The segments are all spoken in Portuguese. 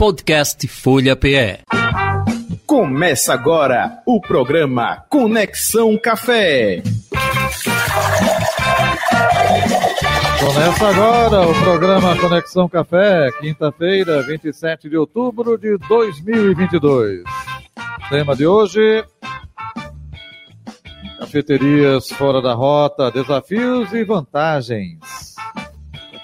Podcast Folha PE. Começa agora o programa Conexão Café. Começa agora o programa Conexão Café, quinta-feira, 27 de outubro de 2022. Tema de hoje: Cafeterias fora da rota, desafios e vantagens.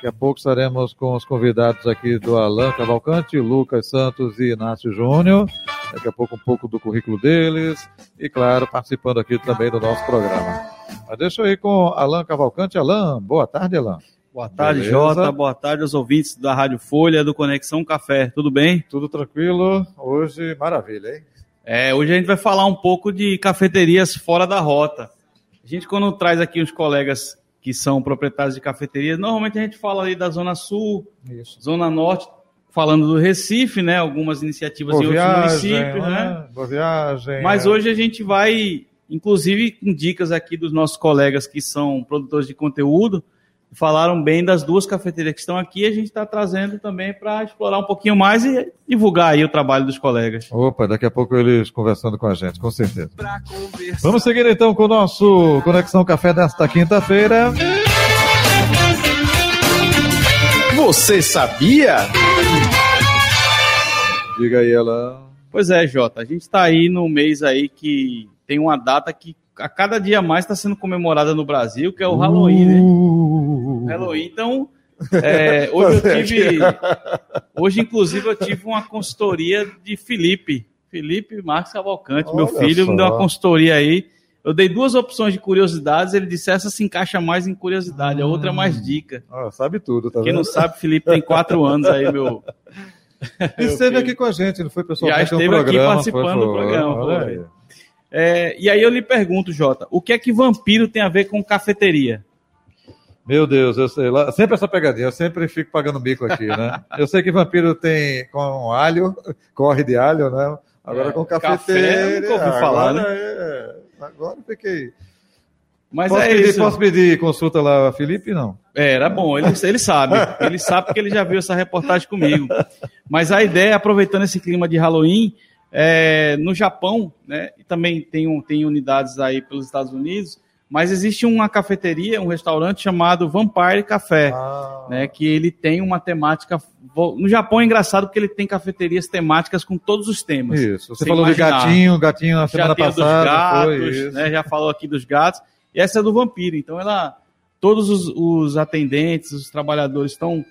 Daqui a pouco estaremos com os convidados aqui do Alan Cavalcante, Lucas Santos e Inácio Júnior. Daqui a pouco um pouco do currículo deles e, claro, participando aqui também do nosso programa. Mas deixa eu ir com Alan Cavalcante. Alan, boa tarde, Alan. Boa tarde, Beleza. Jota. Boa tarde aos ouvintes da Rádio Folha, do Conexão Café. Tudo bem? Tudo tranquilo? Hoje, maravilha, hein? É, hoje a gente vai falar um pouco de cafeterias fora da rota. A gente, quando traz aqui os colegas que são proprietários de cafeterias, normalmente a gente fala ali da Zona Sul, Isso. Zona Norte, falando do Recife, né? Algumas iniciativas Boa em outros viagem, municípios, né? né? Boa viagem. Mas é. hoje a gente vai, inclusive, com dicas aqui dos nossos colegas que são produtores de conteúdo, falaram bem das duas cafeterias que estão aqui. A gente está trazendo também para explorar um pouquinho mais e divulgar aí o trabalho dos colegas. Opa, daqui a pouco eles conversando com a gente, com certeza. Vamos seguir então com o nosso Conexão Café desta quinta-feira. Você sabia? Diga aí, Alan. Pois é, Jota, a gente está aí no mês aí que tem uma data que a cada dia mais está sendo comemorada no Brasil, que é o Halloween, né? Halloween. Então, é, hoje eu tive. Hoje, inclusive, eu tive uma consultoria de Felipe. Felipe Marcos Cavalcante, meu filho, só. me deu uma consultoria aí. Eu dei duas opções de curiosidades, ele disse essa se encaixa mais em curiosidade, a outra é mais dica. Ah, sabe tudo, tá Quem não vendo? sabe, Felipe tem quatro anos aí, meu. E esteve aqui com a gente, não foi pessoalmente Já esteve no aqui participando foi, do programa, aí. É, e aí eu lhe pergunto, Jota, o que é que vampiro tem a ver com cafeteria? Meu Deus, eu sei lá. Sempre essa pegadinha, eu sempre fico pagando bico aqui, né? Eu sei que vampiro tem com alho, corre de alho, né? Agora É, com café, cafeteira. nunca ouvi falar, né? agora é- Agora eu fiquei. Mas Posso, é pedir, isso. posso pedir consulta lá, Felipe? Não. É, era bom, ele, ele sabe. Ele sabe porque ele já viu essa reportagem comigo. Mas a ideia, aproveitando esse clima de Halloween, é, no Japão, né, e também tem, tem unidades aí pelos Estados Unidos, mas existe uma cafeteria, um restaurante chamado Vampire Café, Ah, né, que ele tem uma temática... No Japão é engraçado porque ele tem cafeterias temáticas com todos os temas. Isso. Você falou imaginar. de gatinho, gatinho na semana dos passada. foi gatos, né? Já falou aqui dos gatos. E essa é do vampiro. Então, ela, todos os, os atendentes, os trabalhadores estão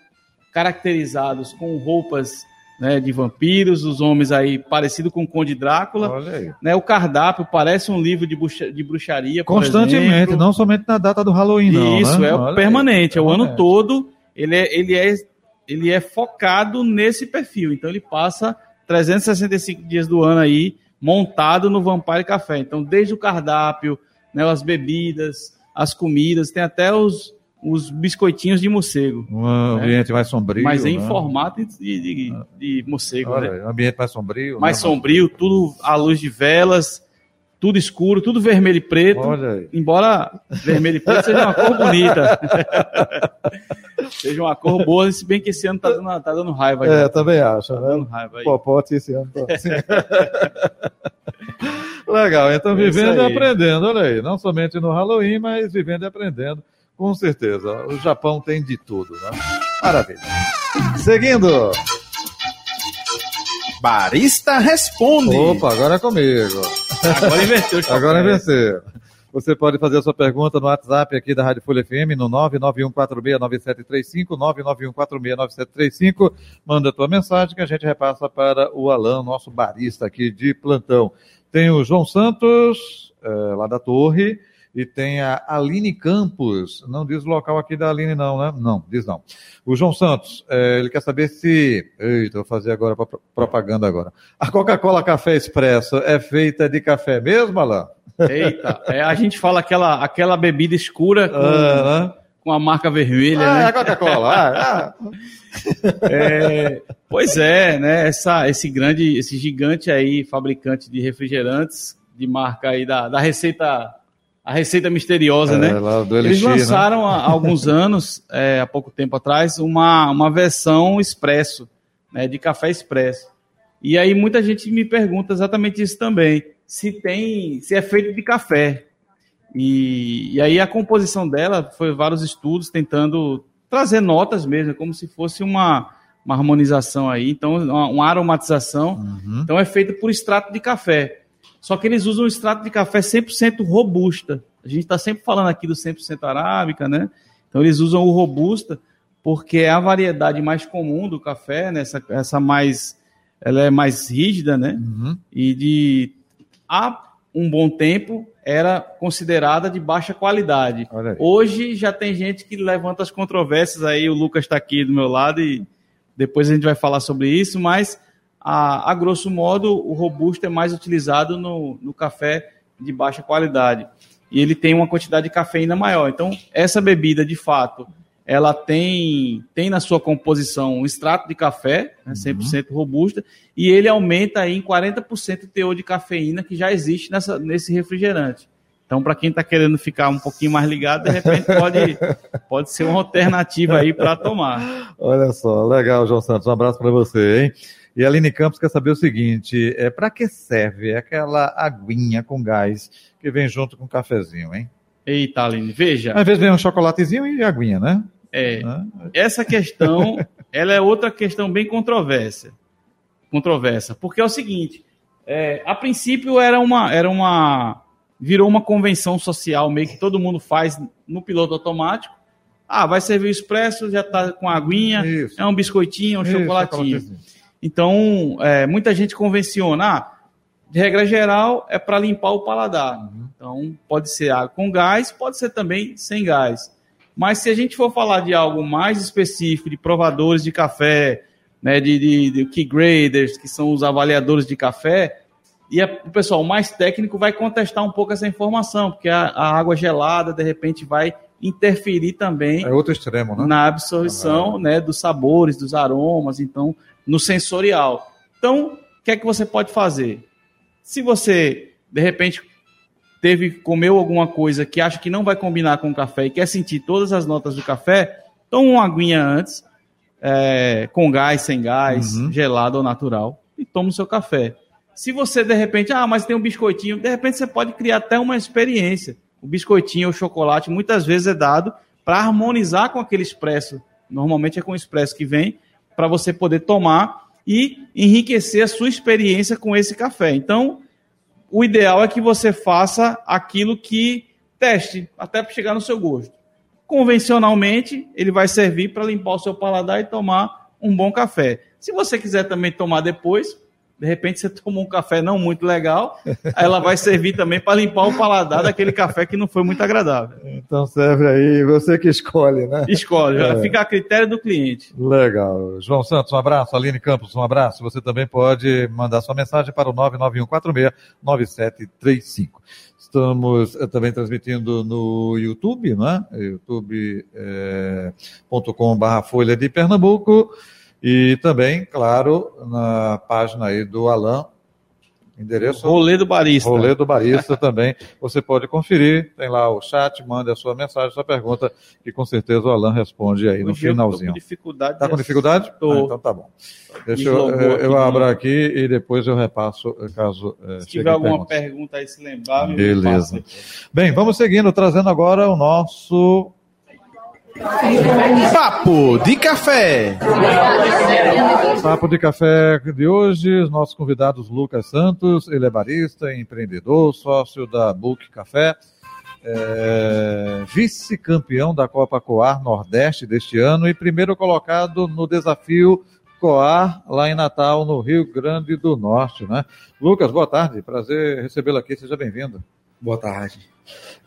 caracterizados com roupas né, de vampiros, os homens aí parecido com o Conde Drácula. Aí. Né, o cardápio parece um livro de, bruxa- de bruxaria. Constantemente, exemplo. não somente na data do Halloween, não. Isso, né? é o Olha aí, permanente, é o ano todo. Ele é, ele, é, ele é focado nesse perfil. Então ele passa 365 dias do ano aí montado no Vampire Café. Então, desde o cardápio, né, as bebidas, as comidas, tem até os, os biscoitinhos de morcego. Um ambiente mais sombrio. mas em né? formato de, de, de morcego, Olha né? ambiente mais sombrio. Mais né? sombrio, tudo à luz de velas, tudo escuro, tudo vermelho e preto. Olha aí. Embora vermelho e preto seja uma cor bonita. seja uma cor boa, se bem que esse ano tá dando, tá dando raiva. É, já. também acho, Tá dando né? raiva aí. Popote esse ano. tá. Legal, então É vivendo e aprendendo, olha aí. Não somente no Halloween, mas vivendo e aprendendo, com certeza. O Japão tem de tudo, né? Maravilha. Seguindo. Barista responde. Opa, agora é comigo. Agora inverteu Agora é vencer. Você pode fazer a sua pergunta no WhatsApp aqui da Rádio Folha FM no 991469735, 991469735. Manda a tua mensagem que a gente repassa para o Alan, nosso barista aqui de plantão. Tem o João Santos, eh, lá da Torre, e tem a Aline Campos. Não diz o local aqui da Aline, não, né? Não, diz não. O João Santos, eh, ele quer saber se. Eita, vou fazer agora pro- propaganda agora. A Coca-Cola Café Expresso é feita de café mesmo, Alan? Eita, é, a gente fala aquela, aquela bebida escura com, Ah, né? com a marca vermelha, Ah, né? é a Coca-Cola. ah, ah. É, pois é, né? Essa, esse grande, esse gigante aí, fabricante de refrigerantes, de marca aí da, da receita, a receita misteriosa, É, né? do Eles Elixir, né? lançaram há alguns anos, é, há pouco tempo atrás, uma, uma versão expresso, né, de café expresso. E aí muita gente me pergunta exatamente isso também, se tem, se é feito de café. E, e aí a composição dela foi vários estudos tentando trazer notas mesmo, como se fosse uma, uma harmonização aí, então uma, uma aromatização. Uhum. Então é feita por extrato de café. Só que eles usam extrato de café 100% robusta. A gente está sempre falando aqui do 100% arábica, né? Então eles usam o robusta porque é a variedade mais comum do café, né? Essa, essa mais, ela é mais rígida, né? Uhum. E de há um bom tempo era considerada de baixa qualidade. Hoje já tem gente que levanta as controvérsias aí, o Lucas está aqui do meu lado e depois a gente vai falar sobre isso, mas a, a grosso modo o robusto é mais utilizado no, no café de baixa qualidade. E ele tem uma quantidade de cafeína maior. Então, essa bebida, de fato, ela tem, tem na sua composição um extrato de café, né, 100% uhum. robusta, e ele aumenta aí em 40% o teor de cafeína que já existe nessa, nesse refrigerante. Então, para quem está querendo ficar um pouquinho mais ligado, de repente pode, pode ser uma alternativa aí para tomar. Olha só, legal, João Santos. Um abraço para você, hein? E a Aline Campos quer saber o seguinte: é, para que serve aquela aguinha com gás que vem junto com o cafezinho, hein? Eita, Aline, veja. Às vezes vem um chocolatezinho e aguinha, né? É. Essa questão, ela é outra questão bem controversa. Controversa. Porque é o seguinte: é, a princípio era uma, era uma. Virou uma convenção social, meio que todo mundo faz no piloto automático. Ah, vai servir o expresso, já está com aguinha, Isso. é um biscoitinho, um Isso, chocolatinho. Então, é, muita gente convenciona, ah, de regra geral, é para limpar o paladar. Uhum. Então, pode ser água com gás, pode ser também sem gás. Mas se a gente for falar de algo mais específico, de provadores de café, né, de, de, de key graders, que são os avaliadores de café, e a, o pessoal mais técnico vai contestar um pouco essa informação, porque a, a água gelada, de repente, vai interferir também é outro extremo, né? na absorção né, dos sabores, dos aromas, então, no sensorial. Então, o que é que você pode fazer? Se você, de repente, teve comeu alguma coisa que acha que não vai combinar com o café e quer sentir todas as notas do café, toma uma aguinha antes, é, com gás, sem gás, uhum. gelado ou natural, e toma o seu café. Se você, de repente, ah, mas tem um biscoitinho, de repente você pode criar até uma experiência. O biscoitinho ou chocolate muitas vezes é dado para harmonizar com aquele expresso. Normalmente é com o expresso que vem, para você poder tomar e enriquecer a sua experiência com esse café. Então, o ideal é que você faça aquilo que teste, até chegar no seu gosto. Convencionalmente, ele vai servir para limpar o seu paladar e tomar um bom café. Se você quiser também tomar depois, de repente você tomou um café não muito legal, ela vai servir também para limpar o paladar daquele café que não foi muito agradável. Então serve aí, você que escolhe, né? Escolhe, é. fica a critério do cliente. Legal. João Santos, um abraço. Aline Campos, um abraço. Você também pode mandar sua mensagem para o 991469735. Estamos eh, também transmitindo no YouTube, né? youtube.com.br eh, Folha de Pernambuco. E também, claro, na página aí do Alan, endereço. Rolê do Barista. Rolê do Barista também. Você pode conferir, tem lá o chat, mande a sua mensagem, a sua pergunta, e com certeza o Alan responde aí no finalzinho. com dificuldade. Tá com dificuldade? Tô. Ah, então tá bom. Deixa eu, eu, eu abro aqui e depois eu repasso, caso. Eh, se tiver alguma pergunta aí, se lembrar, Beleza. Bem, vamos seguindo, trazendo agora o nosso Papo de Café. Papo de Café de hoje, os nossos convidados Lucas Santos, ele é barista, empreendedor, sócio da Book Café, é, vice-campeão da Copa Coar Nordeste deste ano e primeiro colocado no desafio Coar, lá em Natal, no Rio Grande do Norte. Né? Lucas, boa tarde, prazer recebê-lo aqui, seja bem-vindo. Boa tarde.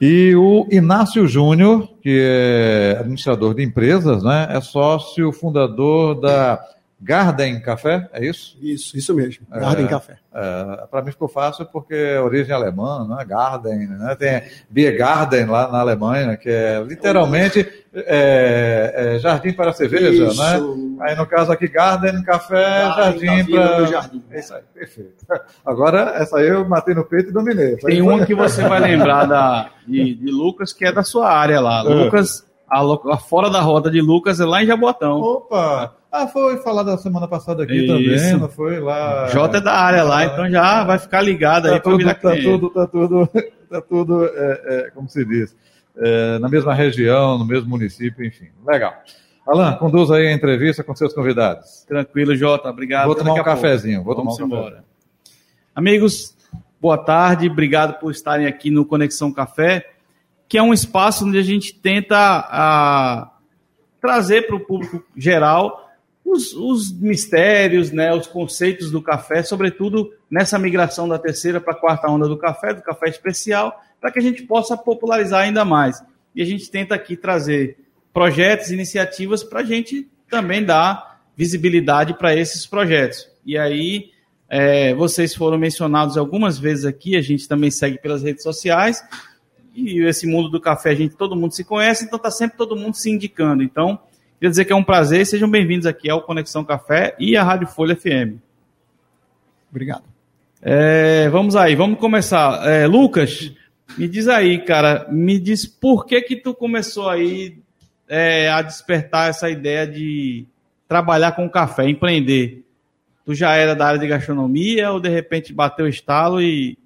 E o Inácio Júnior, que é administrador de empresas, né, é sócio fundador da Garden Café, é isso? Isso, isso mesmo, Garden é, Café. É, Para mim ficou fácil porque é origem alemã, né? Garden, né? tem Biergarten lá na Alemanha, que é literalmente é, é jardim para cerveja, isso. né? Aí no caso aqui, Garden Café, Garden, jardim para... Jardim. Isso aí, perfeito. Agora, essa aí eu matei no peito e dominei. Tem uma que você vai lembrar da, de, de Lucas, que é da sua área lá. É. Lucas, a, a, fora da rota de Lucas é lá em Jabotão. Opa! Ah, foi falar da semana passada aqui Isso. também, não foi lá. Jota é da área lá, então já vai ficar ligado aí Tá para tudo, virar tá tudo, tá tudo, tá tudo, é, é, como se diz, é, na mesma região, no mesmo município, enfim. Legal. Alan, conduz aí a entrevista com seus convidados. Tranquilo, Jota. Obrigado. vou tomar um a cafezinho, vou tomar um Vamos café. embora. Amigos, boa tarde. Obrigado por estarem aqui no Conexão Café, que é um espaço onde a gente tenta ah, trazer para o público geral os, os mistérios, né, os conceitos do café, sobretudo nessa migração da terceira para a quarta onda do café, do café especial, para que a gente possa popularizar ainda mais. E a gente tenta aqui trazer projetos, iniciativas para a gente também dar visibilidade para esses projetos. E aí, é, vocês foram mencionados algumas vezes aqui, a gente também segue pelas redes sociais. E esse mundo do café, a gente, todo mundo se conhece, então está sempre todo mundo se indicando. Então, queria dizer que é um prazer, sejam bem-vindos aqui ao Conexão Café e à Rádio Folha FM. Obrigado. É, vamos aí, vamos começar. É, Lucas, me diz aí, cara, me diz por que que tu começou aí é, a despertar essa ideia de trabalhar com café, empreender. Tu já era da área de gastronomia ou de repente bateu o estalo e,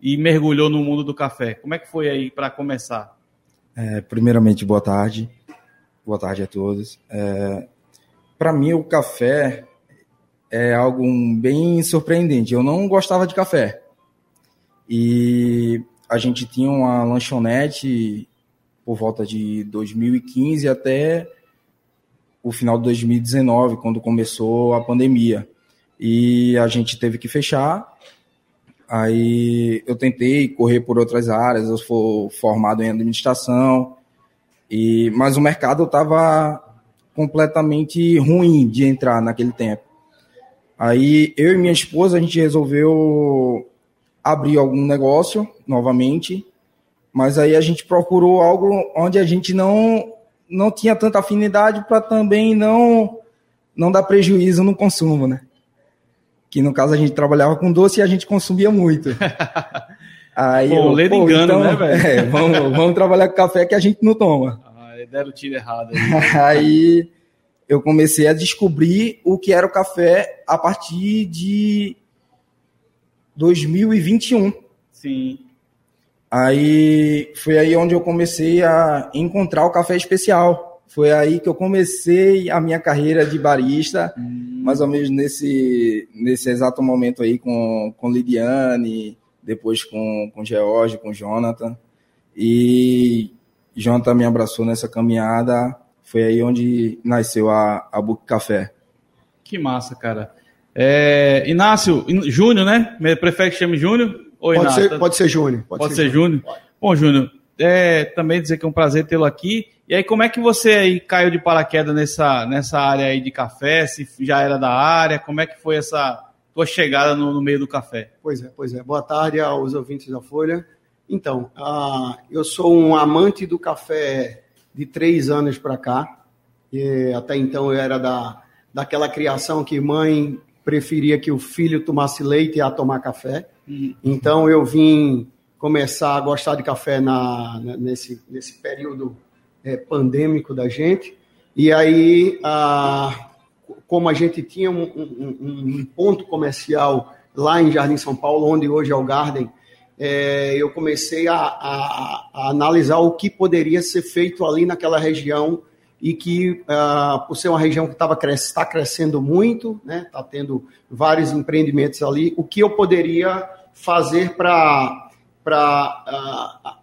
e mergulhou no mundo do café? Como é que foi aí para começar? É, primeiramente, boa tarde. Boa tarde a todos. É, Para mim, o café é algo bem surpreendente. Eu não gostava de café. E a gente tinha uma lanchonete por volta de 2015 até o final de 2019, quando começou a pandemia. E a gente teve que fechar. Aí eu tentei correr por outras áreas, eu sou formado em administração, e mas o mercado estava completamente ruim de entrar naquele tempo. Aí eu e minha esposa a gente resolveu abrir algum negócio novamente, mas aí a gente procurou algo onde a gente não não tinha tanta afinidade para também não não dar prejuízo no consumo, né? Que no caso a gente trabalhava com doce e a gente consumia muito. Aí Pô, lê de engano, né, velho? é, vamos, vamos trabalhar com café que a gente não toma. Ah, deram o tiro errado aí. Aí eu comecei a descobrir o que era o café a partir de 2021. Sim. Aí foi aí onde eu comecei a encontrar o café especial. Foi aí que eu comecei a minha carreira de barista, mais ou menos nesse, nesse exato momento aí com, com Lidiane, depois com, com George, com Jonathan. E Jonathan me abraçou nessa caminhada. Foi aí onde nasceu a, a Book Café. Que massa, cara. É, Inácio, In- Júnior, né? Me- Prefere que chame Júnior? Ou Pode Inácio? ser, pode ser Júnior. Pode, ser Júnior? Bom, Júnior, é, também dizer que é um prazer tê-lo aqui. E aí, como é que você aí caiu de paraquedas nessa, nessa área aí de café? Se já era da área? Como é que foi essa tua chegada no, no meio do café? Pois é, pois é. Boa tarde aos ouvintes da Folha. Então, ah, eu sou um amante do café de três anos para cá. E até então eu era da, daquela criação que mãe preferia que o filho tomasse leite a tomar café. Então eu vim começar a gostar de café na, na- nesse, nesse período eh, pandêmico da gente. E aí, ah, como a gente tinha um, um- um- ponto comercial lá em Jardim São Paulo, onde hoje é o Garden, eh, eu comecei a, a- a analisar o que poderia ser feito ali naquela região e que, ah, por ser uma região que estava está crescendo muito, né, está tendo vários empreendimentos ali, o que eu poderia fazer para para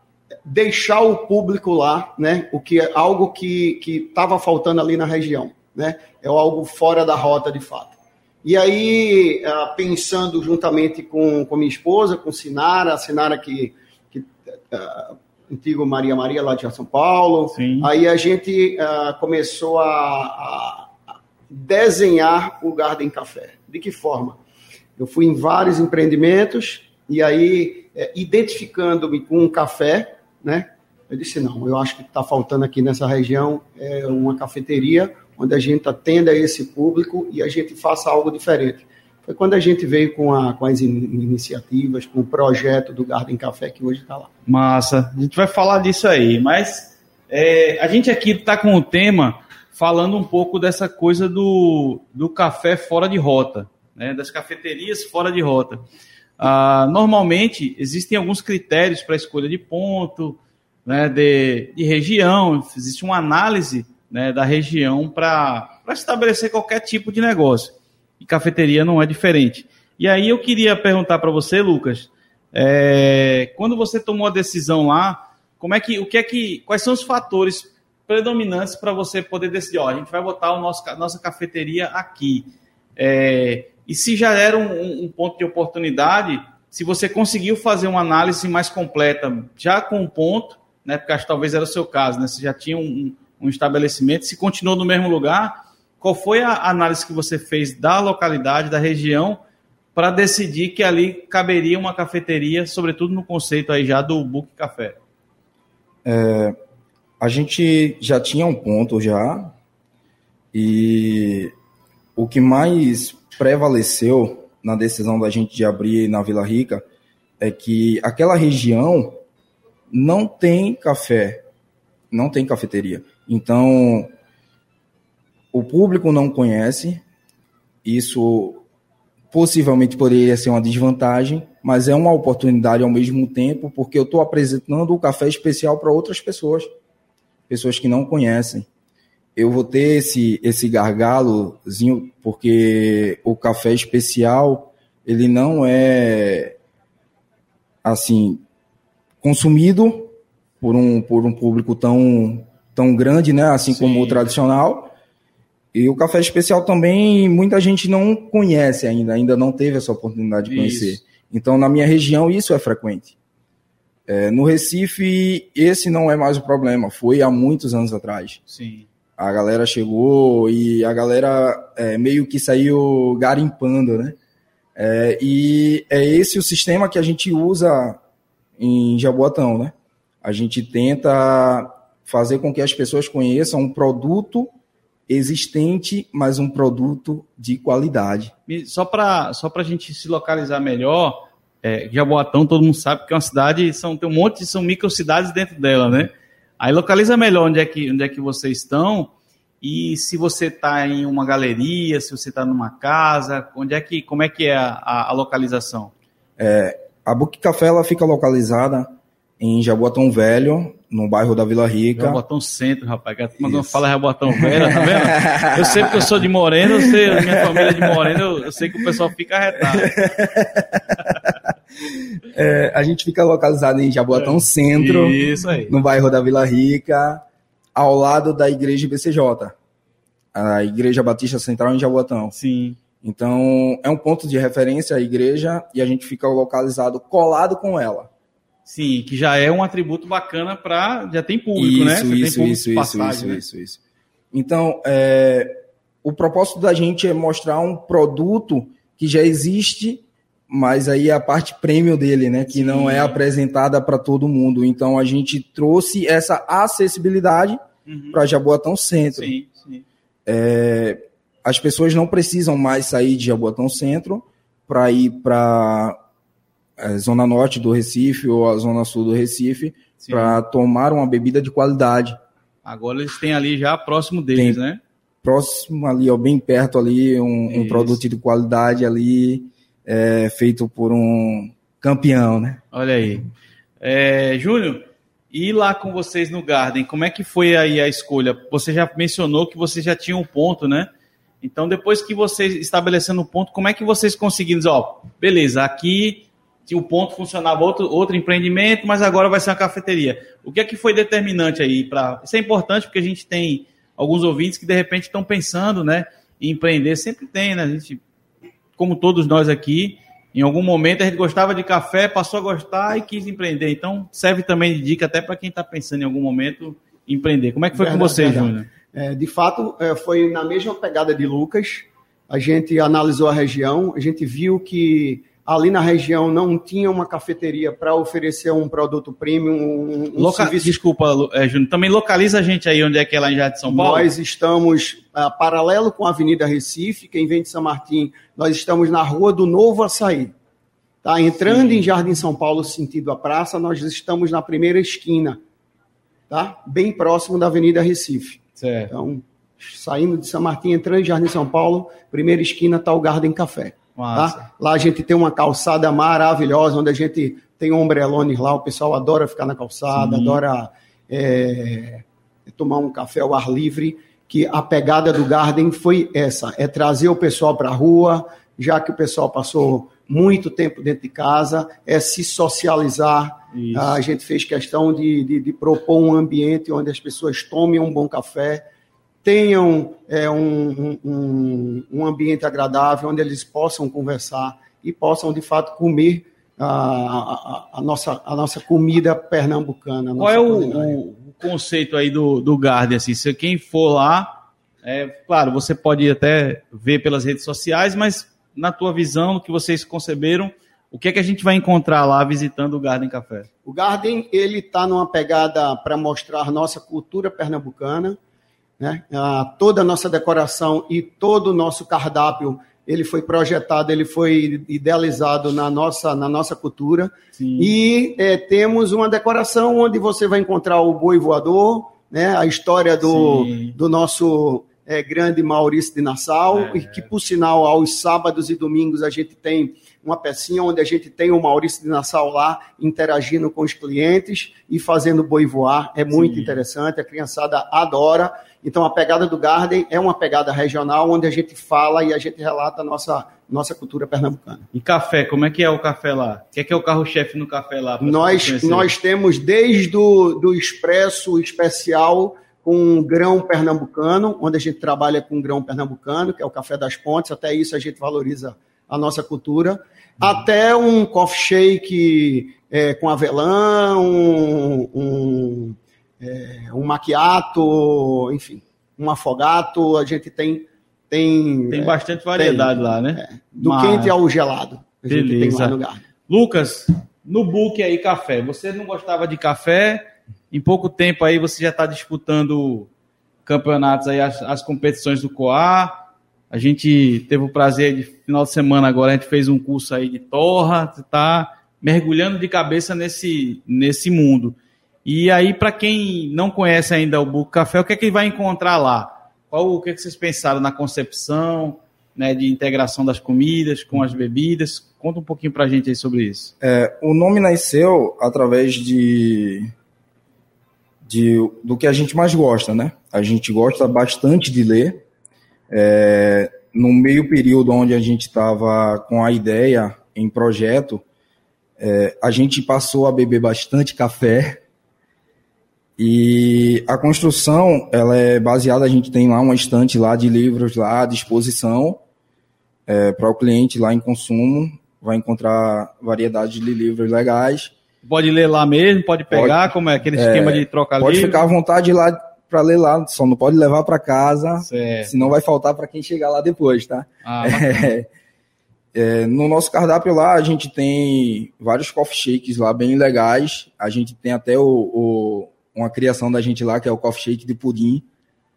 deixar o público lá, né? O que é algo que estava faltando ali na região, né? É algo fora da rota de fato. E aí, ah, pensando juntamente com, com minha esposa, com Sinara, a Sinara que, que ah, antigo Maria Maria lá de São Paulo, Sim. aí a gente ah, começou a, a- a desenhar o Garden Café. De que forma? Eu fui em vários empreendimentos e aí, eh, identificando-me com um café, né? Eu disse, não, eu acho que está faltando aqui nessa região é uma cafeteria onde a gente atenda esse público e a gente faça algo diferente. Foi quando a gente veio com, a- com as in- iniciativas, com o projeto do Garden Café, que hoje está lá. Massa. A gente vai falar disso aí, mas é, a gente aqui está com o tema falando um pouco dessa coisa do, do café fora de rota, né, das cafeterias fora de rota. Ah, normalmente, existem alguns critérios para escolha de ponto, né, de, de região, existe uma análise né, da região para estabelecer qualquer tipo de negócio. E cafeteria não é diferente. E aí eu queria perguntar para você, Lucas, é, quando você tomou a decisão lá, como é que, o que é que, quais são os fatores predominantes para você poder decidir, ó, a gente vai botar o nosso, nossa cafeteria aqui. É, e se já era um, um, ponto de oportunidade, se você conseguiu fazer uma análise mais completa, já com um ponto, né, porque acho que talvez era o seu caso, né, você já tinha um, um estabelecimento, se continuou no mesmo lugar, qual foi a análise que você fez da localidade, da região, para decidir que ali caberia uma cafeteria, sobretudo no conceito aí já do Book Café? É, a gente já tinha um ponto já, e o que mais prevaleceu na decisão da gente de abrir na Vila Rica é que aquela região não tem café, não tem cafeteria. Então, o público não conhece, isso possivelmente poderia ser uma desvantagem, mas é uma oportunidade ao mesmo tempo, porque eu estou apresentando o café especial para outras pessoas, pessoas que não conhecem. Eu vou ter esse, esse gargalozinho, porque o café especial, ele não é, assim, consumido por um, por um público tão, tão grande, né? Assim Sim. como o tradicional. E o café especial também muita gente não conhece ainda, ainda não teve essa oportunidade de conhecer. Isso. Então, na minha região, isso é frequente. É, no Recife, esse não é mais o problema, foi há muitos anos atrás. Sim a galera chegou e a galera é, meio que saiu garimpando, né? É, e é esse o sistema que a gente usa em Jaboatão, né? A gente tenta fazer com que as pessoas conheçam um produto existente, mas um produto de qualidade. só para só a gente se localizar melhor, é, Jaboatão todo mundo sabe que é uma cidade, são, tem um monte, são microcidades dentro dela, né? Aí localiza melhor onde é que, onde é que vocês estão e se você está em uma galeria, se você está numa casa, onde é que, como é que é a, a localização? É, a Book Café ela fica localizada em Jaboatão Velho, no bairro da Vila Rica. Jaboatão Centro, rapaz. Quando fala Jaboatão Velho, tá vendo? Eu sei que eu sou de Moreno, eu sei, minha família é de Moreno, eu, eu sei que o pessoal fica arretado. É, a gente fica localizado em Jaboatão Centro, Isso aí. no bairro da Vila Rica, ao lado da igreja BCJ, a Igreja Batista Central em Jaboatão. Sim. Então, é um ponto de referência a igreja e a gente fica localizado colado com ela. Sim, que já é um atributo bacana para. Já tem público, isso, né? Você isso, público isso, passagem, isso, né? isso, isso, Então, é, o propósito da gente é mostrar um produto que já existe mas aí a parte premium dele, né, que Sim. não é apresentada para todo mundo. Então a gente trouxe essa acessibilidade uhum. para Jaboatão Centro. Sim, sim. É, as pessoas não precisam mais sair de Jaboatão Centro para ir para a é, zona norte do Recife ou a zona sul do Recife para tomar uma bebida de qualidade. Agora eles têm ali já próximo deles, Tem né? Próximo ali, ó, bem perto ali, um, um produto de qualidade ali é, feito por um campeão, né? Olha aí. É, Júnior, e lá com vocês no Garden, como é que foi aí a escolha? Você já mencionou que você já tinha um ponto, né? Então, depois que vocês estabelecendo o um ponto, como é que vocês conseguiram dizer, ó, beleza, aqui o ponto funcionava outro, outro empreendimento, mas agora vai ser uma cafeteria. O que é que foi determinante aí para? Isso é importante porque a gente tem alguns ouvintes que de repente estão pensando, né, em empreender. Sempre tem, né? A gente como todos nós aqui, em algum momento a gente gostava de café, passou a gostar e quis empreender. Então, serve também de dica até para quem está pensando em algum momento empreender. Como é que foi verdade, com você, Júnior? É, de fato, é, foi na mesma pegada de Lucas. A gente analisou a região, a gente viu que ali na região não tinha uma cafeteria para oferecer um produto premium, um, um Loca... serviço... Desculpa, é, Júnior, também localiza a gente aí onde é que é lá em Jardim São Paulo? Nós estamos uh, paralelo com a Avenida Recife, quem vem de São Martim, nós estamos na Rua do Novo Açaí. Tá? Entrando Sim. em Jardim São Paulo, sentido a praça, nós estamos na primeira esquina, tá? bem próximo da Avenida Recife. Certo. Então, saindo de São Martim, entrando em Jardim São Paulo, primeira esquina está o Garden Café. Tá? Lá a gente tem uma calçada maravilhosa, onde a gente tem ombrelones lá, o pessoal adora ficar na calçada, Sim. adora é, tomar um café ao ar livre, que a pegada do Garden foi essa, é trazer o pessoal para a rua, já que o pessoal passou muito tempo dentro de casa, é se socializar. Isso. A gente fez questão de, de, de, propor um ambiente onde as pessoas tomem um bom café, tenham é, um, um, um ambiente agradável, onde eles possam conversar e possam, de fato, comer a, a, a, nossa, a nossa comida pernambucana. Qual é o, o, conceito aí do, do Garden? Assim, se quem for lá, é, claro, você pode até ver pelas redes sociais, mas na tua visão, o que vocês conceberam, o que é que a gente vai encontrar lá visitando o Garden Café? O Garden ele está numa pegada para mostrar nossa cultura pernambucana, né? Ah, toda a nossa decoração e todo o nosso cardápio ele foi projetado, ele foi idealizado na nossa, na nossa cultura. Sim. E é, temos uma decoração onde você vai encontrar o boi voador, né, a história do, do nosso é, grande Maurício de Nassau, é. e que, por sinal, aos sábados e domingos a gente tem uma pecinha onde a gente tem o Maurício de Nassau lá interagindo com os clientes e fazendo boi voar. É muito Sim. interessante, a criançada adora. Então, a pegada do Garden é uma pegada regional onde a gente fala e a gente relata a nossa, nossa cultura pernambucana. E café, como é que é o café lá? O que é, que é o carro-chefe no café lá? Nós, nós temos desde o do expresso especial com grão pernambucano, onde a gente trabalha com grão pernambucano, que é o café das pontes, até isso a gente valoriza a nossa cultura, uhum. até um coffee shake é, com avelã, um, um é, um maquiato, enfim, um afogato, a gente tem. Tem, tem é, bastante variedade tem, lá, né? É, do Mas... quente ao gelado. Beleza. Lucas, no book aí, café. Você não gostava de café? Em pouco tempo aí você já está disputando campeonatos aí, as, as competições do COA. A gente teve o prazer de final de semana agora, a gente fez um curso aí de torra, está mergulhando de cabeça nesse, nesse mundo. E aí, para quem não conhece ainda o Book Café, o que é que vai encontrar lá? Qual o que, é que vocês pensaram na concepção, né, de integração das comidas com as bebidas? Conta um pouquinho para a gente aí sobre isso. É, o nome nasceu através de, de do que a gente mais gosta, né? A gente gosta bastante de ler. É, no meio período onde a gente estava com a ideia em projeto, é, a gente passou a beber bastante café e a construção, ela é baseada, a gente tem lá uma estante lá de livros lá à disposição é, para o cliente lá em consumo, vai encontrar variedade de livros legais. Pode ler lá mesmo, pode pegar, pode, como é aquele é, esquema de troca Pode livro. ficar à vontade lá para ler lá, só não pode levar para casa, certo. senão vai faltar para quem chegar lá depois, tá? Ah, é, é, no nosso cardápio lá, a gente tem vários coffee shakes lá bem legais. A gente tem até o, o uma criação da gente lá, que é o coffee shake de pudim.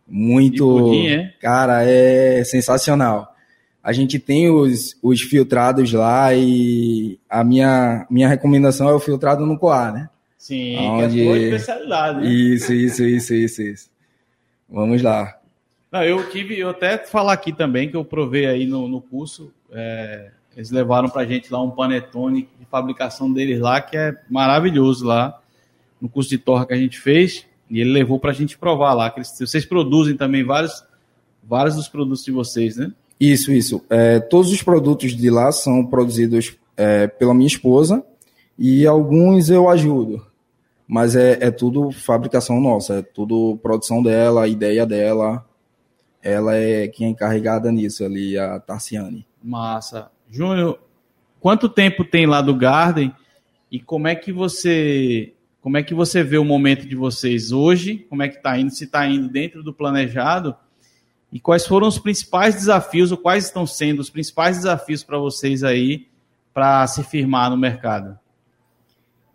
Muito. Pudim, é? Cara, é sensacional. A gente tem os, os filtrados lá e a minha, minha recomendação é o filtrado no coar, né? Sim, Onde... que é a especialidade. Né? Isso, isso, isso, isso, isso. Vamos lá. Não, eu tive, eu até falar aqui também que eu provei aí no, no curso. É, eles levaram pra gente lá um panetone de fabricação deles lá, que é maravilhoso lá no curso de torra que a gente fez, e ele levou para a gente provar lá. Que eles, vocês produzem também vários, vários dos produtos de vocês, né? Isso, isso. É, todos os produtos de lá são produzidos é, pela minha esposa e alguns eu ajudo. Mas é, é tudo fabricação nossa, é tudo produção dela, ideia dela. Ela é quem é encarregada nisso ali, a Tarciane. Massa. Júnior, quanto tempo tem lá do Garden e como é que você como é que você vê o momento de vocês hoje? Como é que está indo? Se está indo dentro do planejado? E quais foram os principais desafios, ou quais estão sendo os principais desafios para vocês aí para se firmar no mercado?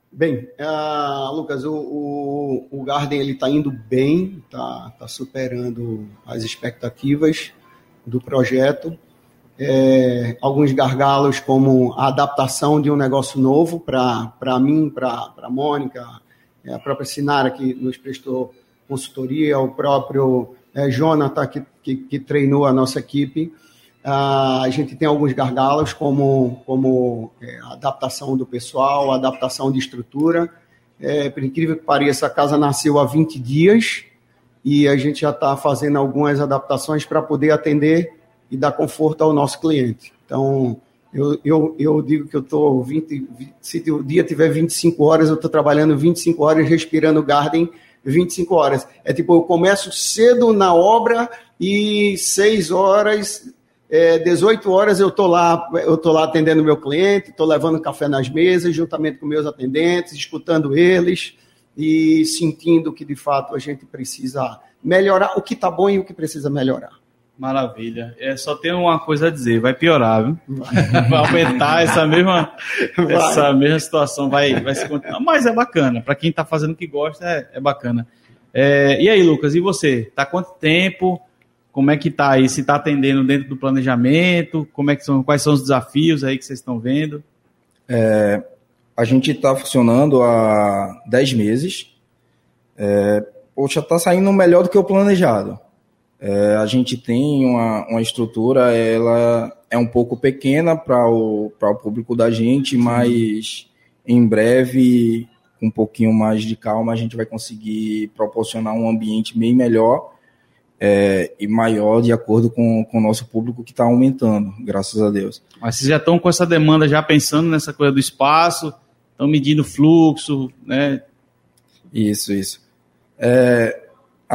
Bem, uh, Lucas, o, o, o, Garden ele está indo bem, está tá superando as expectativas do projeto. É, alguns gargalos, como a adaptação de um negócio novo para mim, para a Mônica, é, a própria Sinara, que nos prestou consultoria, o próprio é, Jonathan, que, que, que treinou a nossa equipe. Uh, a gente tem alguns gargalos, como, como é, adaptação do pessoal, adaptação de estrutura. É, por incrível que pareça, a casa nasceu há 20 dias e a gente já está fazendo algumas adaptações para poder atender e dar conforto ao nosso cliente. Então, eu, eu, eu digo que eu estou 20, se o dia tiver 25 horas, eu estou trabalhando 25 horas, respirando Garden 25 horas. É tipo, eu começo cedo na obra e 6 horas, é, 18 horas eu estou lá, eu tô lá atendendo meu cliente, estou levando café nas mesas, juntamente com meus atendentes, escutando eles e sentindo que de fato a gente precisa melhorar o que está bom e o que precisa melhorar. Maravilha. É, só tem uma coisa a dizer, vai piorar, viu? Vai aumentar essa mesma, vai. essa mesma situação, vai, vai se continuar. Mas é bacana, para quem está fazendo o que gosta, é, é bacana. É, e aí, Lucas, e você? Tá quanto tempo? Como é que tá aí? Se está atendendo dentro do planejamento? Como é que são, quais são os desafios aí que vocês estão vendo? É, a gente está funcionando há 10 meses. É, poxa, está saindo melhor do que o planejado. É, a gente tem uma, uma estrutura, ela é um pouco pequena para o, o público da gente, mas em breve, com um pouquinho mais de calma, a gente vai conseguir proporcionar um ambiente bem melhor é, e maior de acordo com, com o nosso público que está aumentando, graças a Deus. Mas vocês já estão com essa demanda, já pensando nessa coisa do espaço, estão medindo fluxo, né? Isso, isso. É,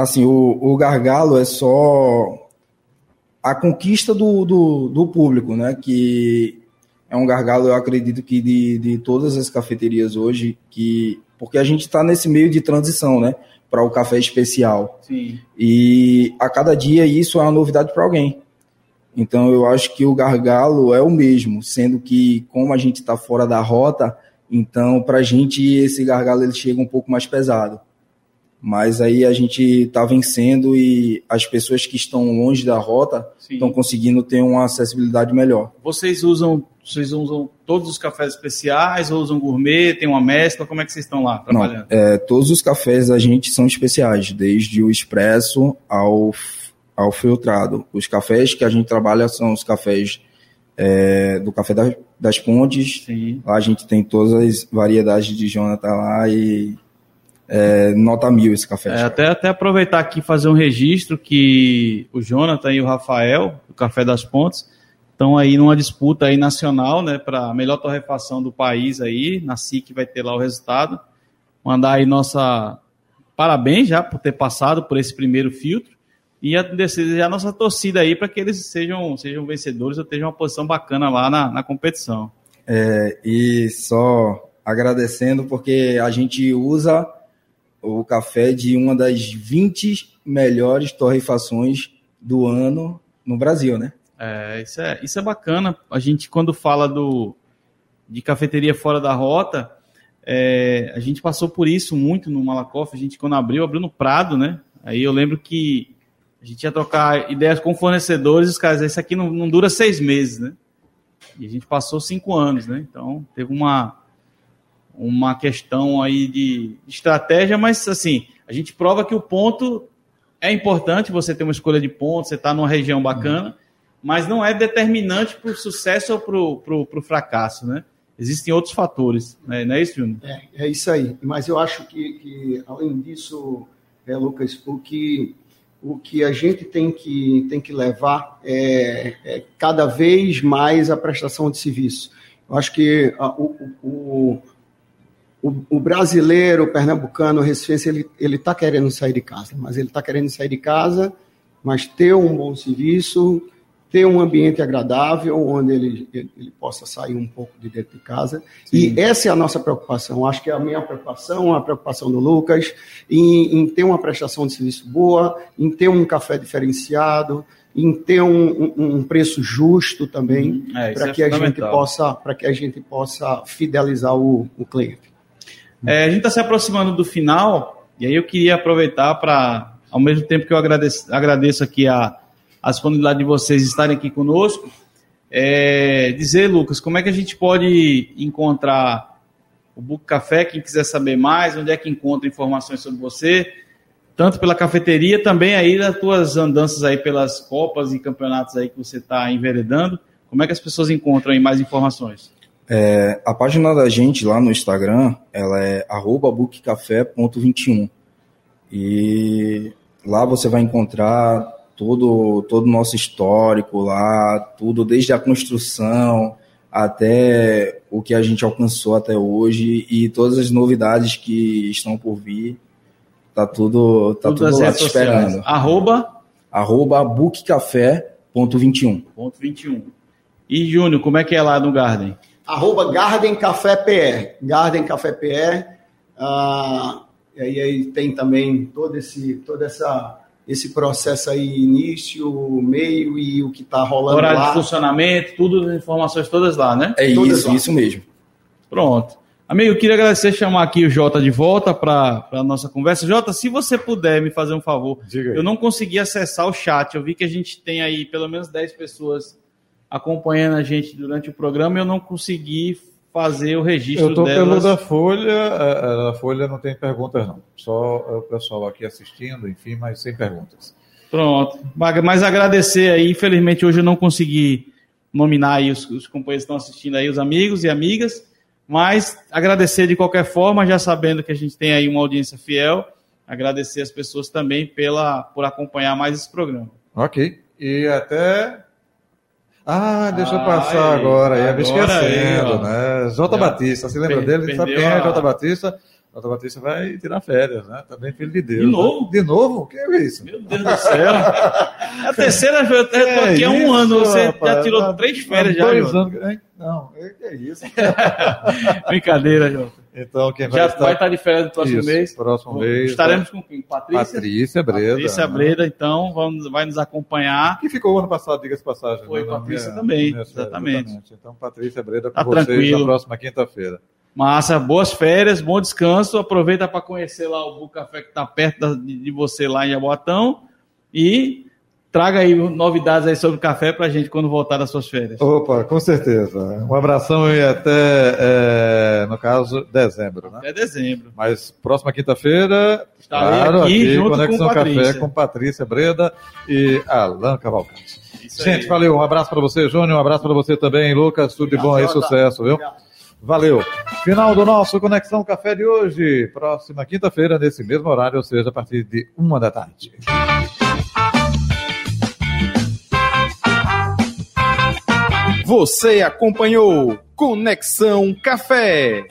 assim, o, o gargalo é só a conquista do, do, do, público, né? Que é um gargalo, eu acredito que de, de todas as cafeterias hoje, que porque a gente está nesse meio de transição, né? Para o café especial. Sim. E a cada dia isso é uma novidade para alguém. Então eu acho que o gargalo é o mesmo, sendo que como a gente está fora da rota, então para a gente esse gargalo ele chega um pouco mais pesado mas aí a gente está vencendo e as pessoas que estão longe da rota estão conseguindo ter uma acessibilidade melhor. Vocês usam, vocês usam todos os cafés especiais ou usam gourmet? Tem uma mescla? Como é que vocês estão lá trabalhando? Não, é, todos os cafés da gente são especiais, desde o expresso ao, ao filtrado. Os cafés que a gente trabalha são os cafés é, do Café das, das Pontes. Sim. Lá a gente tem todas as variedades de Jonathan lá e é, nota mil esse café. É, até, até aproveitar aqui e fazer um registro que o Jonathan e o Rafael, do Café das Pontes, estão aí numa disputa aí nacional, né, para a melhor torrefação do país aí, na SIC vai ter lá o resultado. Mandar aí nossa parabéns já por ter passado por esse primeiro filtro e desejar nossa torcida aí para que eles sejam, sejam vencedores ou tenham uma posição bacana lá na, na competição. É, e só agradecendo porque a gente usa o café de uma das 20 melhores torrefações do ano no Brasil, né? É, isso é, isso é bacana. A gente, quando fala do, de cafeteria fora da rota, é, a gente passou por isso muito no Malakoff. A gente, quando abriu, abriu no Prado, né? Aí eu lembro que a gente ia trocar ideias com fornecedores, os caras, isso aqui não, não dura seis meses, né? E a gente passou cinco anos, né? Então, teve uma, uma questão aí de estratégia, mas assim, a gente prova que o ponto é importante, você ter uma escolha de pontos, você está numa região bacana, uhum. mas não é determinante para o sucesso ou para o fracasso, né? Existem outros fatores, né? não é isso, Júnior? É, é isso aí, mas eu acho que, que além disso, é, Lucas, o que, o que a gente tem que, tem que levar é, é cada vez mais a prestação de serviço. Eu acho que a, o, o o, o brasileiro, o pernambucano, o recifense, ele ele está querendo sair de casa, mas ele está querendo sair de casa, mas ter um bom serviço, ter um ambiente agradável, onde ele, ele, ele possa sair um pouco de dentro de casa. Sim. E essa é a nossa preocupação. Acho que é a minha preocupação, a preocupação do Lucas, em, em ter uma prestação de serviço boa, em ter um café diferenciado, em ter um, um, um preço justo também, é, para é que a gente possa, para que a gente possa fidelizar o, o cliente. É, a gente está se aproximando do final, e aí eu queria aproveitar para, ao mesmo tempo que eu agradeço, agradeço aqui a, a disponibilidade de vocês estarem aqui conosco, é, dizer, Lucas, como é que a gente pode encontrar o Book Café, quem quiser saber mais, onde é que encontra informações sobre você, tanto pela cafeteria, também aí das tuas andanças aí pelas copas e campeonatos aí que você está enveredando. Como é que as pessoas encontram aí mais informações? É, a página da gente lá no Instagram, ela é bookcafé.21. E lá você vai encontrar todo todo o nosso histórico lá, tudo desde a construção até o que a gente alcançou até hoje e todas as novidades que estão por vir. Tá tudo, tá tudo, tudo lá te esperando. Arroba? Arroba bookcafé.21. Ponto 21. E, Júnior, como é que é lá no Garden? Arroba Garden Café PR. Garden Café PR. Ah, e aí, aí tem também todo esse, toda essa esse processo aí, início, meio e o que está rolando Horário lá. de funcionamento, tudo, as informações todas lá, né? É Todas isso, lá. isso mesmo. Pronto. Amigo, eu queria agradecer chamar aqui o Jota de volta para a nossa conversa. Jota, se você puder me fazer um favor, Diga aí. eu não consegui acessar o chat. Eu vi que a gente tem aí pelo menos 10 pessoas acompanhando a gente durante o programa eu não consegui fazer o registro Eu delas. pelo da Folha, a, a Folha não tem perguntas não. Só o pessoal aqui assistindo, enfim, mas sem perguntas. Pronto. Mas mas agradecer aí, infelizmente hoje eu não consegui nominar aí os, os companheiros que estão assistindo aí, os amigos e amigas, mas agradecer de qualquer forma, já sabendo que a gente tem aí uma audiência fiel, agradecer as pessoas também pela, por acompanhar mais esse programa. Ok. E até. Ah, deixa eu Ah, passar aí, agora, ia me agora esquecendo, aí, né? J. Já Batista, você lembra per- dele? Sabe quem é a- J. Batista? J. Batista vai tirar férias, né? Também filho de Deus. De né? novo? De novo? O que é isso? Meu Deus do céu! É a terceira vez, eu tô aqui há um ano, você já rapaz? tirou Há- três férias já, Dois Jota. anos. hein? Não, é que é isso. Brincadeira, Jota. Então, quem vai Já estar... vai estar de férias no próximo Isso, mês. Próximo mês. Estaremos com quem? Patrícia? Patrícia Breda. Patrícia né? Breda, então, vamos, vai nos acompanhar. Que ficou ano passado, diga-se passagem. Foi, né? Na Patrícia minha- também, na minha série, exatamente. Então, Patrícia Breda com Tá vocês tranquilo. na próxima quinta-feira. Massa, boas férias, bom descanso. Aproveita para conhecer lá o Bu Café que está perto da- de, de você lá em Jaboatão. E traga aí novidades aí sobre o café para a gente quando voltar das suas férias. Opa, com certeza. Um abração e até, é, no caso, dezembro, né? Até dezembro. Mas próxima quinta-feira, claro, aqui aqui, junto Conexão com Patrícia. Café com Patrícia Breda e Alan Cavalcante. Isso Gente, aí. valeu. Um abraço para você, Júnior. Um abraço para você também, Lucas. Tudo de bom aí, sucesso, viu? Valeu. Final do nosso Conexão Café de hoje. Próxima quinta-feira, nesse mesmo horário, ou seja, a partir de uma da tarde. Você acompanhou Conexão Café.